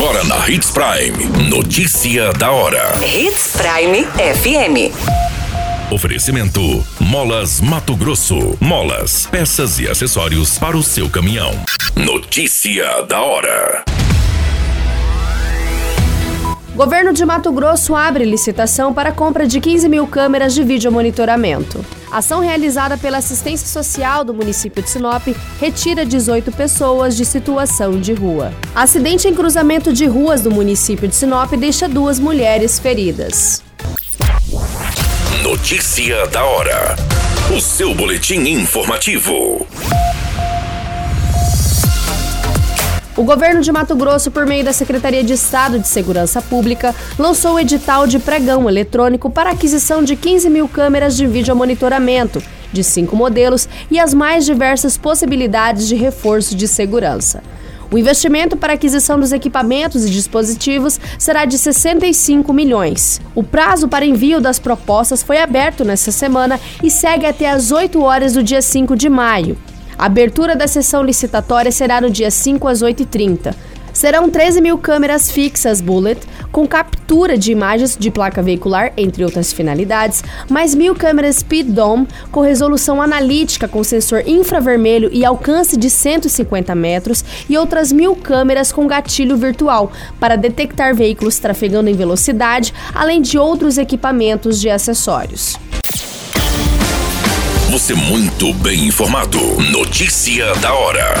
Agora na Hits Prime. Notícia da hora. Hits Prime FM. Oferecimento: Molas Mato Grosso. Molas, peças e acessórios para o seu caminhão. Notícia da hora. Governo de Mato Grosso abre licitação para a compra de 15 mil câmeras de vídeo monitoramento. Ação realizada pela assistência social do município de Sinop retira 18 pessoas de situação de rua. Acidente em cruzamento de ruas do município de Sinop deixa duas mulheres feridas. Notícia da hora. O seu boletim informativo. O governo de Mato Grosso, por meio da Secretaria de Estado de Segurança Pública, lançou o edital de pregão eletrônico para aquisição de 15 mil câmeras de vídeo monitoramento, de cinco modelos e as mais diversas possibilidades de reforço de segurança. O investimento para aquisição dos equipamentos e dispositivos será de 65 milhões. O prazo para envio das propostas foi aberto nesta semana e segue até às 8 horas do dia 5 de maio. A abertura da sessão licitatória será no dia 5 às 8h30. Serão 13 mil câmeras fixas Bullet, com captura de imagens de placa veicular, entre outras finalidades, mais mil câmeras Speed Dome, com resolução analítica com sensor infravermelho e alcance de 150 metros, e outras mil câmeras com gatilho virtual, para detectar veículos trafegando em velocidade, além de outros equipamentos de acessórios. Você muito bem informado. Notícia da hora.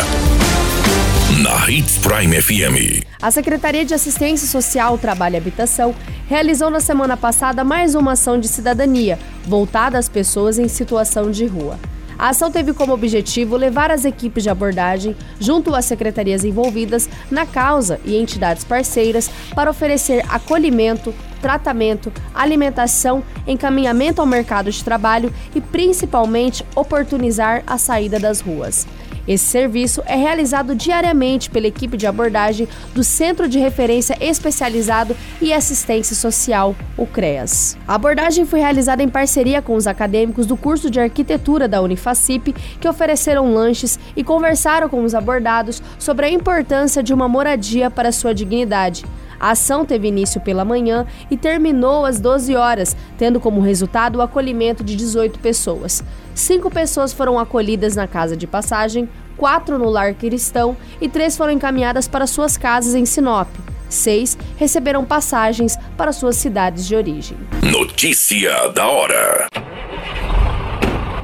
Na Hits Prime FM. A Secretaria de Assistência Social, Trabalho e Habitação realizou na semana passada mais uma ação de cidadania voltada às pessoas em situação de rua. A ação teve como objetivo levar as equipes de abordagem junto às secretarias envolvidas na causa e entidades parceiras para oferecer acolhimento, tratamento, alimentação, encaminhamento ao mercado de trabalho e principalmente oportunizar a saída das ruas. Esse serviço é realizado diariamente pela equipe de abordagem do Centro de Referência Especializado e Assistência Social, o CREAS. A abordagem foi realizada em parceria com os acadêmicos do curso de arquitetura da Unifacip, que ofereceram lanches e conversaram com os abordados sobre a importância de uma moradia para sua dignidade. A ação teve início pela manhã e terminou às 12 horas, tendo como resultado o acolhimento de 18 pessoas. Cinco pessoas foram acolhidas na casa de passagem, quatro no lar cristão e três foram encaminhadas para suas casas em Sinop. Seis receberam passagens para suas cidades de origem. Notícia da hora.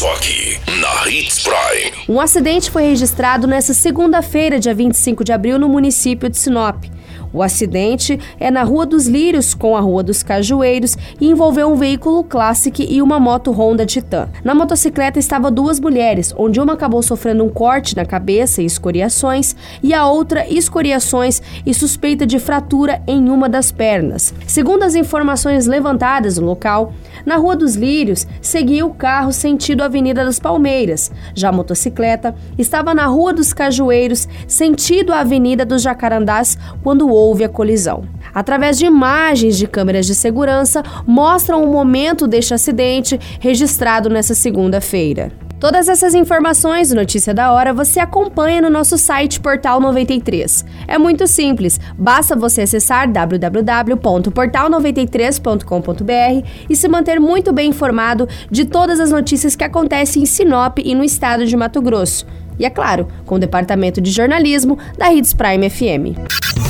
Só aqui, na Hits Prime. Um acidente foi registrado nesta segunda-feira, dia 25 de abril, no município de Sinop. O acidente é na Rua dos Lírios com a Rua dos Cajueiros e envolveu um veículo Classic e uma moto Honda Titan. Na motocicleta estavam duas mulheres, onde uma acabou sofrendo um corte na cabeça e escoriações e a outra escoriações e suspeita de fratura em uma das pernas. Segundo as informações levantadas no local, na Rua dos Lírios seguia o carro sentido Avenida das Palmeiras. Já a motocicleta estava na Rua dos Cajueiros sentido a Avenida dos Jacarandás quando o houve a colisão. Através de imagens de câmeras de segurança, mostram o momento deste acidente registrado nessa segunda-feira. Todas essas informações do Notícia da Hora você acompanha no nosso site Portal 93. É muito simples, basta você acessar www.portal93.com.br e se manter muito bem informado de todas as notícias que acontecem em Sinop e no estado de Mato Grosso. E é claro, com o departamento de jornalismo da Hits Prime FM.